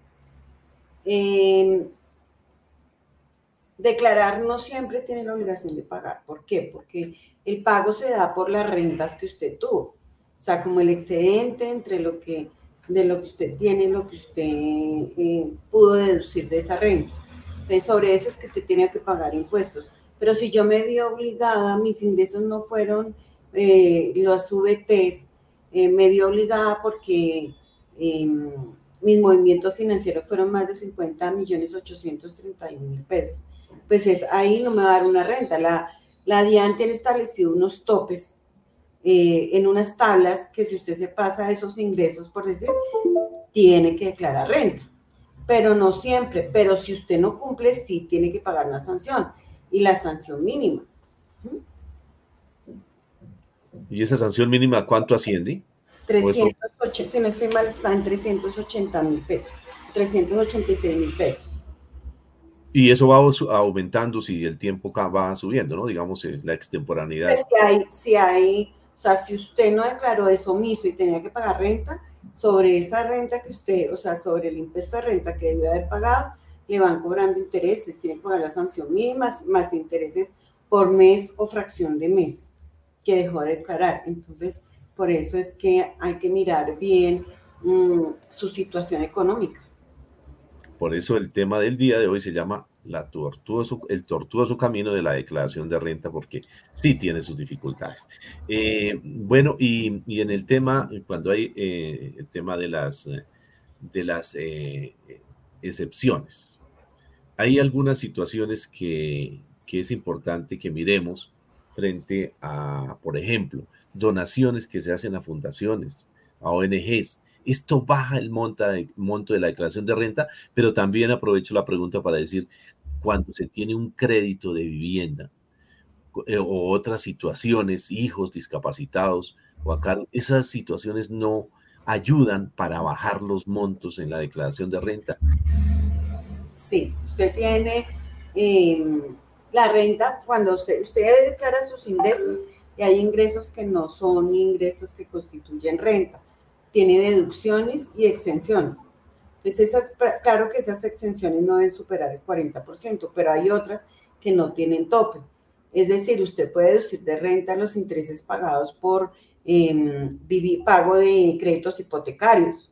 Declarar no siempre tiene la obligación de pagar. ¿Por qué? Porque el pago se da por las rentas que usted tuvo. O sea, como el excedente entre lo que de lo que usted tiene y lo que usted eh, pudo deducir de esa renta. Entonces, sobre eso es que te tiene que pagar impuestos. Pero si yo me vi obligada, mis ingresos no fueron eh, los VTs, eh, me vi obligada porque eh, mis movimientos financieros fueron más de 50 millones 831 mil pesos. Pues es ahí no me va a dar una renta. La, la DIAN tiene establecido unos topes eh, en unas tablas que si usted se pasa esos ingresos, por decir, tiene que declarar renta. Pero no siempre, pero si usted no cumple, sí tiene que pagar una sanción y la sanción mínima. ¿Y esa sanción mínima cuánto asciende? 380, si no estoy mal, está en 380 mil pesos, 386 mil pesos. Y eso va aumentando si el tiempo va subiendo, ¿no? Digamos, la extemporaneidad. Es que hay, si hay, o sea, si usted no declaró eso omiso y tenía que pagar renta, sobre esa renta que usted, o sea, sobre el impuesto de renta que debió haber pagado, le van cobrando intereses, tiene que pagar la sanción mínima más intereses por mes o fracción de mes que dejó de declarar. Entonces, por eso es que hay que mirar bien mm, su situación económica. Por eso el tema del día de hoy se llama la tortuoso, el tortuoso camino de la declaración de renta, porque sí tiene sus dificultades. Eh, bueno, y, en el tema, cuando hay eh, el tema de las, de las eh, excepciones, hay algunas situaciones que, que es importante que miremos frente a, por ejemplo, donaciones que se hacen a fundaciones, a ONGs. Esto baja el monto de, monto de la declaración de renta, pero también aprovecho la pregunta para decir, cuando se tiene un crédito de vivienda eh, o otras situaciones, hijos discapacitados, o acá, esas situaciones no ayudan para bajar los montos en la declaración de renta. Sí, usted tiene... Em, la renta, cuando usted, usted declara sus ingresos, y hay ingresos que no son ingresos que constituyen renta, tiene deducciones y exenciones. Entonces, claro que esas exenciones no deben superar el 40%, pero hay otras que no tienen tope. Es decir, usted puede deducir de renta los intereses pagados por em, pago de créditos hipotecarios.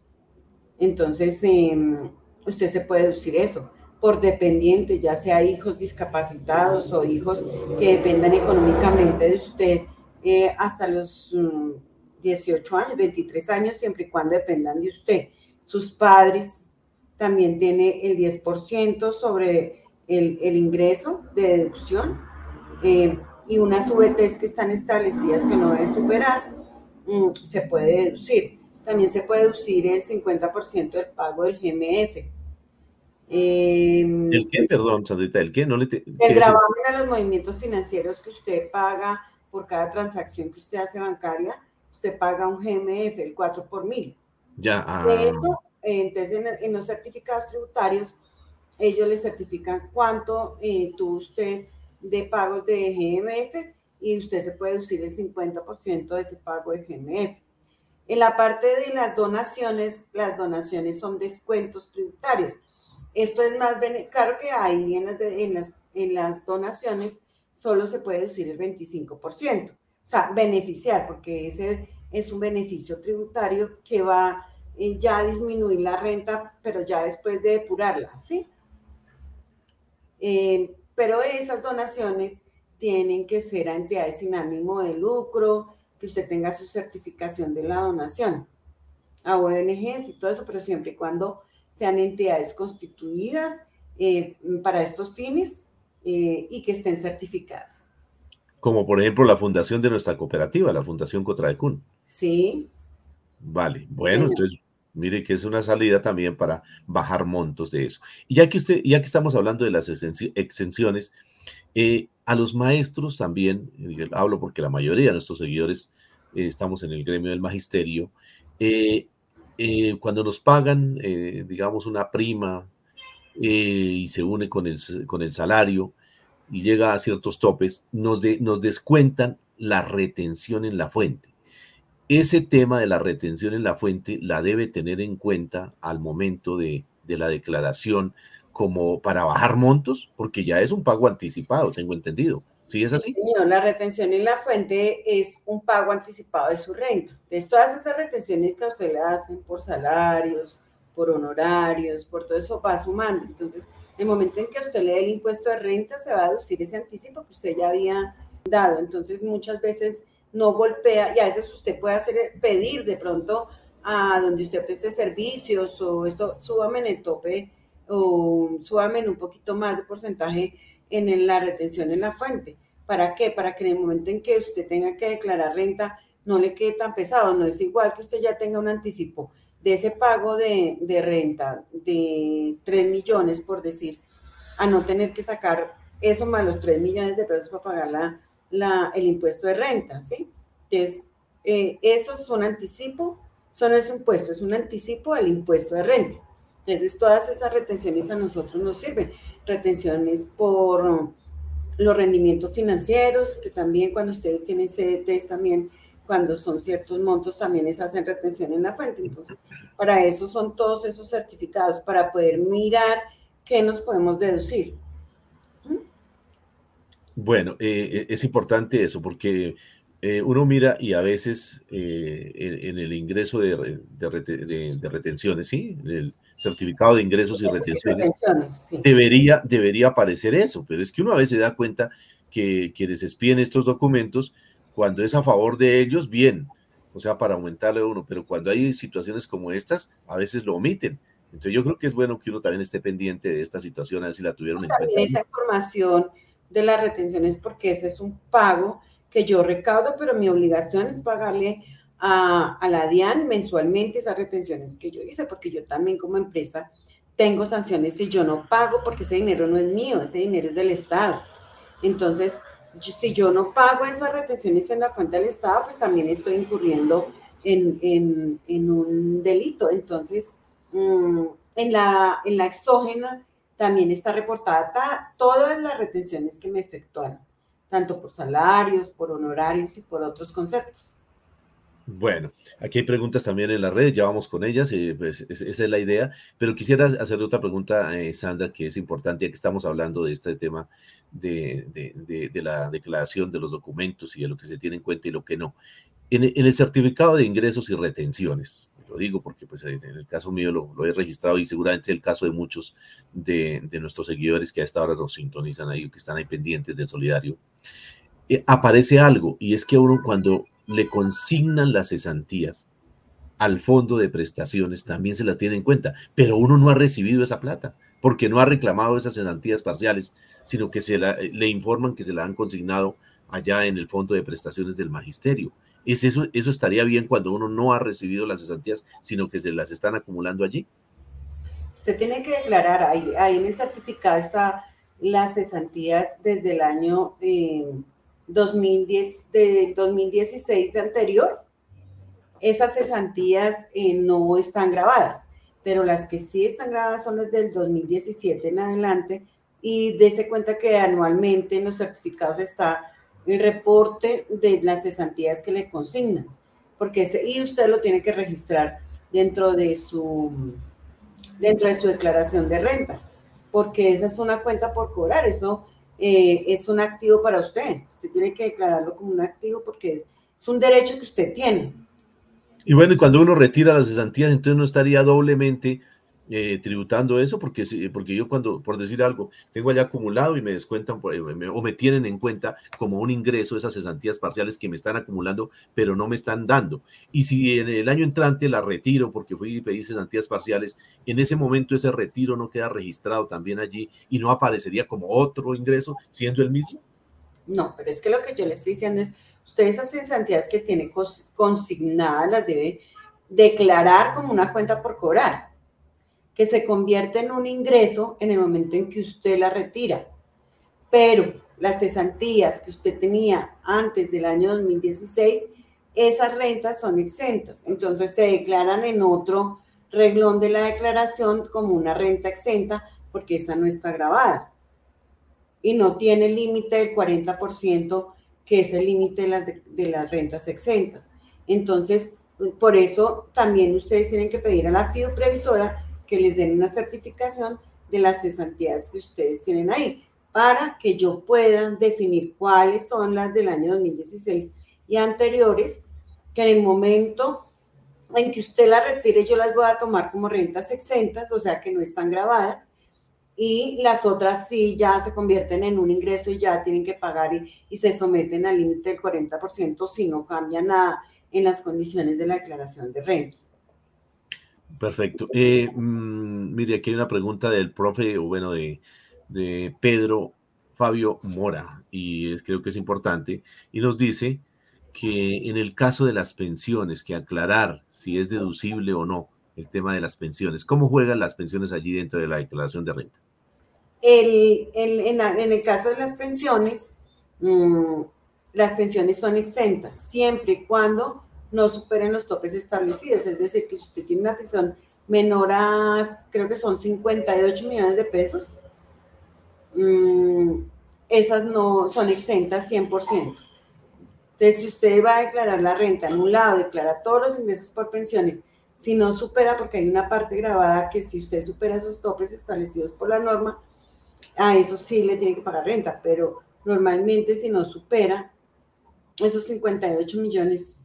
Entonces, em, usted se puede deducir eso por dependientes, ya sea hijos discapacitados o hijos que dependan económicamente de usted eh, hasta los 18 mm, años, 23 años, siempre y cuando dependan de usted. Sus padres también tiene el 10% sobre el, ingreso de deducción eh, y unas VTs que están establecidas que no deben superar, mm, se puede deducir. También se puede deducir el 50% del pago del GMF Em, ¿El qué? Perdón, Sandrita, ¿el qué? No le el gravamen a los movimientos financieros que usted paga por cada transacción que usted hace bancaria, usted paga un GMF, el 4 por mil. Ya. Ah. De eso, entonces en, los certificados tributarios, ellos le certifican cuánto eh, tuvo usted de pagos de GMF y usted se puede deducir el 50% de ese pago de GMF. En la parte de las donaciones, las donaciones son descuentos tributarios. Esto es más, claro que ahí en las, en las, en las donaciones solo se puede decir el 25%. O sea, beneficiar, porque ese es un beneficio tributario que va eh, ya a disminuir la renta, pero ya después de depurarla, ¿sí? Eh, pero esas donaciones tienen que ser a entidades sin ánimo de lucro, que usted tenga su certificación de la donación, a ONGs y todo eso, pero siempre y cuando sean entidades constituidas eh, para estos fines eh, y que estén certificadas. Como por ejemplo la fundación de nuestra cooperativa, la Fundación Cotraecún. Sí. Vale, bueno, entonces mire que es una salida también para bajar montos de eso. Y ya que usted, ya que estamos hablando de las exenciones, eh, a los maestros también, hablo porque la mayoría de nuestros seguidores estamos en el gremio del magisterio, eh, cuando nos pagan, eh, digamos, una prima eh, y se une con el, con el salario y llega a ciertos topes, nos, nos descuentan la retención en la fuente. Ese tema de la retención en la fuente la debe tener en cuenta al momento de, de la declaración como para bajar montos, porque ya es un pago anticipado, tengo entendido. ¿Sí es así? la retención en la fuente es un pago anticipado de su renta. Entonces, todas esas retenciones que usted le hacen por salarios, por honorarios, por todo eso va sumando. Entonces, en el momento en que usted le dé el impuesto de renta, se va a deducir ese anticipo que usted ya había dado. Entonces, muchas veces no golpea y a veces usted puede hacer pedir de pronto a donde usted preste servicios o esto, súbame en el tope o súbame en un poquito más de porcentaje en la retención en la fuente. ¿Para qué? Para que en el momento en que usted tenga que declarar renta, no le quede tan pesado. No es igual que usted ya tenga un anticipo de ese pago de, renta de 3 millones, por decir, a no tener que sacar eso más los 3 millones de pesos para pagar la, el impuesto de renta, ¿sí? Entonces, eh, eso es un anticipo, eso no es un impuesto, es un anticipo al impuesto de renta. Entonces, todas esas retenciones a nosotros nos sirven. Retenciones por los rendimientos financieros, que también cuando ustedes tienen CDTs también, cuando son ciertos montos, también les hacen retención en la fuente. Entonces, para eso son todos esos certificados, para poder mirar qué nos podemos deducir. Bueno, eh, eh, es importante eso, porque eh, uno mira y a veces en, el ingreso de, de, retenciones, ¿sí? Certificado de ingresos y retenciones, debería, debería aparecer eso, pero es que uno a veces da cuenta que quienes expiden estos documentos, cuando es a favor de ellos, bien, o sea, para aumentarle a uno, pero cuando hay situaciones como estas, a veces lo omiten. Entonces yo creo que es bueno que uno también esté pendiente de esta situación, a ver si la tuvieron en cuenta. Esa información de las retenciones, porque ese es un pago que yo recaudo, pero mi obligación es pagarle a, la DIAN mensualmente esas retenciones que yo hice, porque yo también como empresa tengo sanciones si yo no pago, porque ese dinero no es mío, ese dinero es del Estado. Entonces, si yo no pago esas retenciones en la fuente del Estado, pues también estoy incurriendo en, un delito. Entonces, mm, en, la, en la exógena también está reportada todas las retenciones que me efectuaron, tanto por salarios, por honorarios y por otros conceptos. Bueno, aquí hay preguntas también en las redes, ya vamos con ellas, eh, pues, esa es la idea, pero quisiera hacer otra pregunta, eh, Sandra, que es importante, ya que estamos hablando de este tema de, la declaración de los documentos y de lo que se tiene en cuenta y lo que no. En, el certificado de ingresos y retenciones, lo digo porque pues, en el caso mío lo, he registrado y seguramente el caso de muchos de, nuestros seguidores que a esta hora nos sintonizan ahí, que están ahí pendientes del solidario, eh, aparece algo y es que uno cuando le consignan las cesantías al fondo de prestaciones, también se las tiene en cuenta, pero uno no ha recibido esa plata porque no ha reclamado esas cesantías parciales, sino que se le informan que se la han consignado allá en el fondo de prestaciones del magisterio. ¿Es eso, eso estaría bien cuando uno no ha recibido las cesantías, sino que se las están acumulando allí? Usted tiene que declarar, ahí, ahí en el certificado está las cesantías desde el año eh, 2010, de 2016 anterior, esas cesantías eh, no están grabadas, pero las que sí están grabadas son las del 2017 en adelante y dése cuenta que anualmente en los certificados está el reporte de las cesantías que le consignan, porque ese, y usted lo tiene que registrar dentro de su dentro de su declaración de renta, porque esa es una cuenta por cobrar, eso eh, es un activo para usted. Usted tiene que declararlo como un activo porque es, un derecho que usted tiene. Y bueno, y cuando uno retira las cesantías, entonces no estaría doblemente eh, tributando eso, porque, porque yo cuando, por decir algo, tengo allá acumulado y me descuentan eh, o me tienen en cuenta como un ingreso esas cesantías parciales que me están acumulando, pero no me están dando. Y si en el año entrante la retiro porque fui y pedí cesantías parciales, en ese momento ese retiro no queda registrado también allí y no aparecería como otro ingreso siendo el mismo. No, pero es que lo que yo le estoy diciendo es, usted esas cesantías que tiene consignadas las debe declarar como una cuenta por cobrar que se convierte en un ingreso en el momento en que usted la retira. Pero las cesantías que usted tenía antes del año 2016, esas rentas son exentas. Entonces se declaran en otro reglón de la declaración como una renta exenta porque esa no está grabada. Y no tiene límite del 40%, que es el límite de las, de las rentas exentas. Entonces, por eso también ustedes tienen que pedir a la FIO previsora que les den una certificación de las cesantías que ustedes tienen ahí, para que yo pueda definir cuáles son las del año 2016 y anteriores, que en el momento en que usted las retire, yo las voy a tomar como rentas exentas, o sea que no están grabadas, y las otras sí ya se convierten en un ingreso y ya tienen que pagar y, y se someten al límite del 40% si no cambia nada en las condiciones de la declaración de renta. Perfecto. Eh, mm, mire, aquí hay una pregunta del profe, o bueno, de, Pedro Fabio Mora, y creo que es importante, y nos dice que en el caso de las pensiones, que aclarar si es deducible o no el tema de las pensiones. ¿Cómo juegan las pensiones allí dentro de la declaración de renta? El, en, el caso de las pensiones, mm, las pensiones son exentas siempre y cuando no superen los topes establecidos. Es decir, que si usted tiene una pensión menor a, creo que son 58 millones de pesos, mm, esas no son exentas 100%. Entonces, si usted va a declarar la renta en un lado, declara todos los ingresos por pensiones, si no supera, porque hay una parte grabada que si usted supera esos topes establecidos por la norma, a eso sí le tiene que pagar renta, pero normalmente si no supera esos 58 millones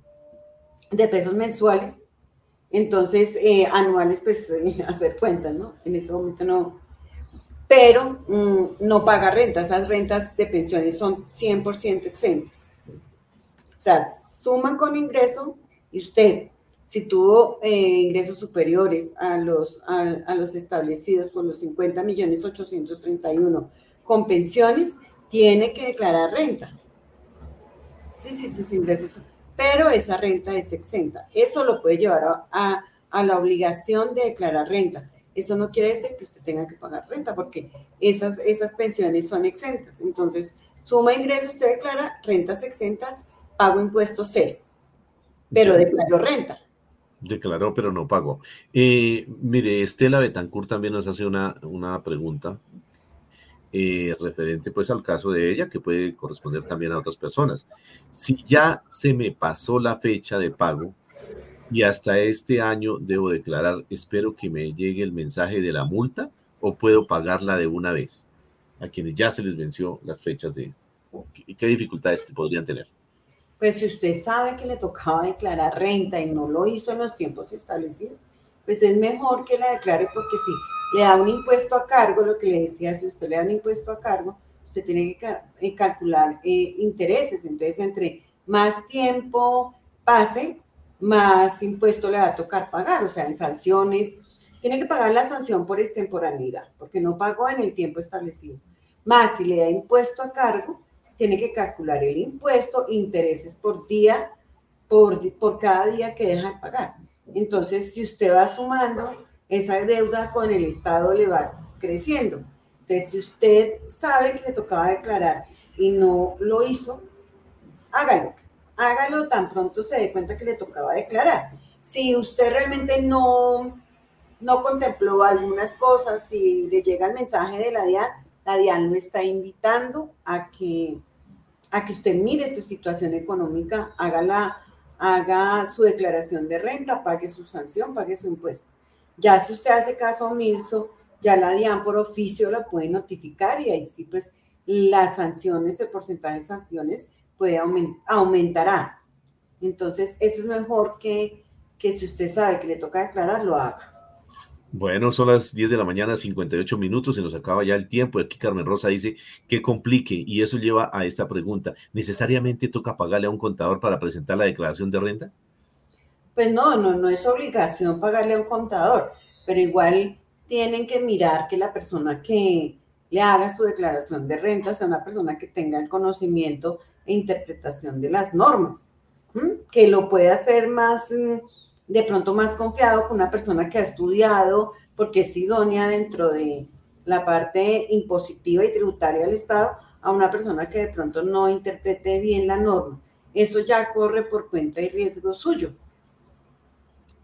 de pesos mensuales, entonces eh, anuales, pues [laughs] hacer cuentas, ¿no? En este momento no, pero mm, no paga renta, esas rentas de pensiones son 100% exentas. O sea, suman con ingreso y usted, si tuvo eh, ingresos superiores a los, a, los establecidos por los 50 millones 831 con pensiones, tiene que declarar renta. Sí, sí, sus ingresos, pero esa renta es exenta. Eso lo puede llevar a, a la obligación de declarar renta. Eso no quiere decir que usted tenga que pagar renta, porque esas, esas pensiones son exentas. Entonces, suma ingresos, usted declara rentas exentas pago impuesto cero, pero declaró renta. Declaró, pero no pagó. Eh, mire, Estela Betancourt también nos hace una, una pregunta eh, referente pues al caso de ella, que puede corresponder también a otras personas. Si ya se me pasó la fecha de pago y hasta este año debo declarar, espero que me llegue el mensaje de la multa o puedo pagarla de una vez a quienes ya se les venció las fechas de... ¿Qué, qué dificultades podrían tener? pues si usted sabe que le tocaba declarar renta y no lo hizo en los tiempos establecidos, pues es mejor que la declare porque si le da un impuesto a cargo, lo que le decía, si usted le da un impuesto a cargo, usted tiene que eh, calcular eh, intereses. Entonces, entre más tiempo pase, más impuesto le va a tocar pagar, o sea, en sanciones. Tiene que pagar la sanción por extemporaneidad, porque no pagó en el tiempo establecido. Más si le da impuesto a cargo, tiene que calcular el impuesto, intereses por día, por, por cada día que deja de pagar. Entonces, si usted va sumando, esa deuda con el Estado le va creciendo. Entonces, si usted sabe que le tocaba declarar y no lo hizo, hágalo. Hágalo tan pronto se dé cuenta que le tocaba declarar. Si usted realmente no, no contempló algunas cosas, si le llega el mensaje de la DIAN, la DIAN lo está invitando a que a que usted mire su situación económica, haga, haga su declaración de renta, pague su sanción, pague su impuesto. Ya si usted hace caso omiso, ya la DIAN por oficio la puede notificar y ahí sí, pues las sanciones, el porcentaje de sanciones puede aumentar, aumentará. Entonces, eso es mejor que, que si usted sabe que le toca declarar, lo haga. Bueno, son las 10 de la mañana, 58 minutos, se nos acaba ya el tiempo. Aquí Carmen Rosa dice que complique y eso lleva a esta pregunta. ¿Necesariamente toca pagarle a un contador para presentar la declaración de renta? Pues no, no, no es obligación pagarle a un contador, pero igual tienen que mirar que la persona que le haga su declaración de renta sea una persona que tenga el conocimiento e interpretación de las normas, que lo pueda hacer más mm, de pronto más confiado con una persona que ha estudiado, porque es idónea dentro de la parte impositiva y tributaria del Estado, a una persona que de pronto no interprete bien la norma. Eso ya corre por cuenta y riesgo suyo.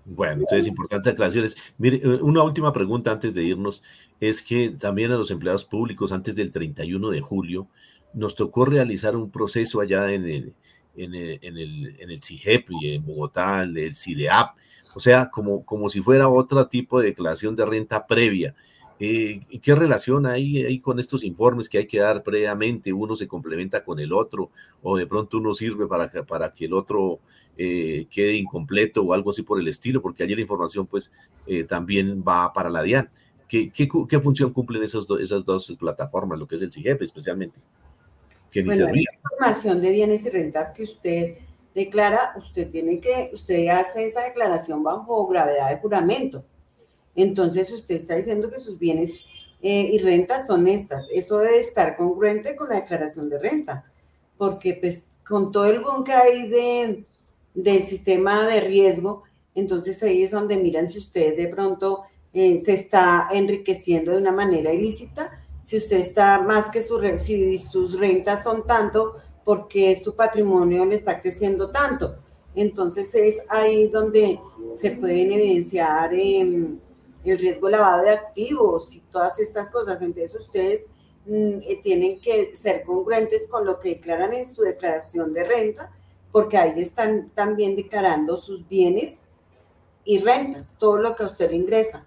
Bueno, entonces importantes aclaraciones. Mire, eh, una última pregunta antes de irnos es que también a los empleados públicos antes del 31 de julio nos tocó realizar un proceso allá en el, en el, en el, en el CIGEP y en Bogotá, el, CIDEAP, o sea, como, como si fuera otro tipo de declaración de renta previa. Eh, ¿Qué relación hay ahí con estos informes que hay que dar previamente? Uno se complementa con el otro o de pronto uno sirve para que, para que el otro eh, quede incompleto o algo así por el estilo, porque allí la información pues eh, también va para la DIAN. ¿Qué, qué, qué función cumplen esas, esas dos plataformas, lo que es el CIGEP especialmente? bueno, La información de bienes y rentas que usted declara, usted tiene que, usted hace esa declaración bajo gravedad de juramento. Entonces usted está diciendo que sus bienes eh, y rentas son estas. Eso debe estar congruente con la declaración de renta, porque pues con todo el boom que hay de, del sistema de riesgo, entonces ahí es donde miran si usted de pronto eh, se está enriqueciendo de una manera ilícita, si usted está más que su, si sus rentas son tanto, porque su patrimonio le está creciendo tanto. Entonces es ahí donde se pueden evidenciar em, el riesgo lavado de activos y todas estas cosas. Entonces ustedes mm, eh, tienen que ser congruentes con lo que declaran en su declaración de renta, porque ahí están también declarando sus bienes y rentas, todo lo que a usted ingresa,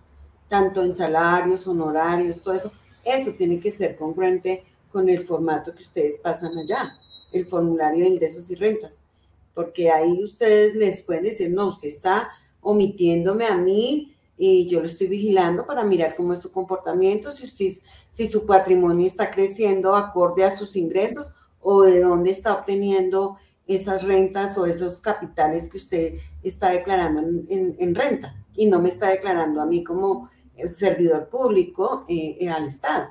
tanto en salarios, honorarios, todo eso. Eso tiene que ser congruente con el formato que ustedes pasan allá, el formulario de ingresos y rentas, porque ahí ustedes les pueden decir, no, usted está omitiéndome a mí y yo lo estoy vigilando para mirar cómo es su comportamiento, si, usted, si su patrimonio está creciendo acorde a sus ingresos o de dónde está obteniendo esas rentas o esos capitales que usted está declarando en, renta y no me está declarando a mí como servidor público eh, eh, al Estado.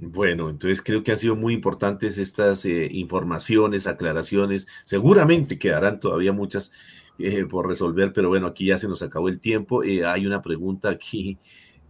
Bueno, entonces creo que han sido muy importantes estas eh, informaciones, aclaraciones. Seguramente quedarán todavía muchas eh, por resolver, pero bueno, aquí ya se nos acabó el tiempo. Eh, hay una pregunta aquí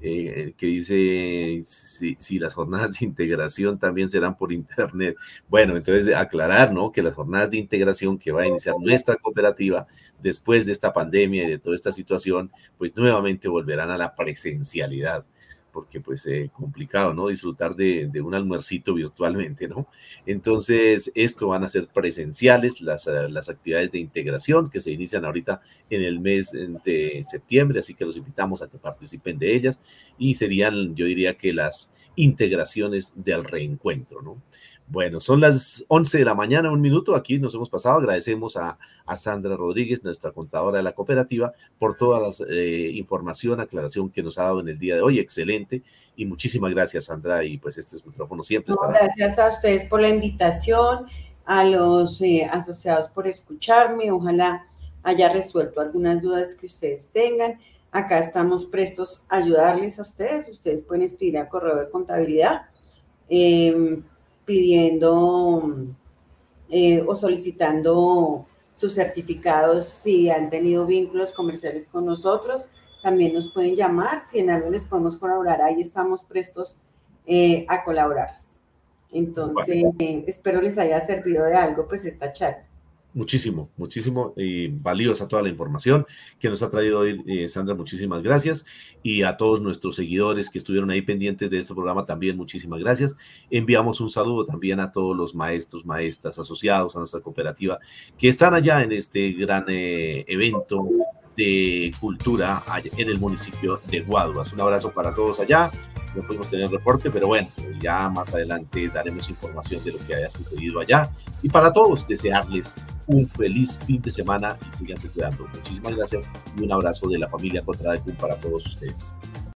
eh, que dice si, las jornadas de integración también serán por internet. Bueno, entonces aclarar, ¿no? Que las jornadas de integración que va a iniciar nuestra cooperativa después de esta pandemia y de toda esta situación, pues nuevamente volverán a la presencialidad porque pues es eh, complicado, ¿no? Disfrutar de, un almuercito virtualmente, ¿no? Entonces, esto van a ser presenciales, las, eh, las actividades de integración que se inician ahorita en el mes de septiembre, así que los invitamos a que participen de ellas y serían, yo diría que las integraciones del reencuentro, ¿no? Bueno, son las 11 de la mañana, un minuto. Aquí nos hemos pasado. Agradecemos a, Sandra Rodríguez, nuestra contadora de la cooperativa, por toda la eh, información, aclaración que nos ha dado en el día de hoy. Excelente. Y muchísimas gracias, Sandra. Y pues este es micrófono siempre. gracias a ustedes por la invitación, a los eh, asociados por escucharme. Ojalá haya resuelto algunas dudas que ustedes tengan. Acá estamos prestos a ayudarles a ustedes. Ustedes pueden escribir al correo de contabilidad. Eh, pidiendo eh, o solicitando sus certificados si han tenido vínculos comerciales con nosotros. También nos pueden llamar, si en algo les podemos colaborar, ahí estamos prestos eh, a colaborarles. Entonces, eh, espero les haya servido de algo pues esta charla muchísimo, muchísimo y valiosa toda la información que nos ha traído hoy eh, Sandra. Muchísimas gracias. Y a todos nuestros seguidores que estuvieron ahí pendientes de este programa también, muchísimas gracias. Enviamos un saludo también a todos los maestros, maestras asociados a nuestra cooperativa que están allá en este gran eh, evento de cultura en el municipio de Guaduas. Un abrazo para todos allá no pudimos tener reporte, pero bueno, ya más adelante daremos información de lo que haya sucedido allá. Y para todos, desearles un feliz fin de semana y síganse cuidando. Muchísimas gracias y un abrazo de la familia Contra de para todos ustedes.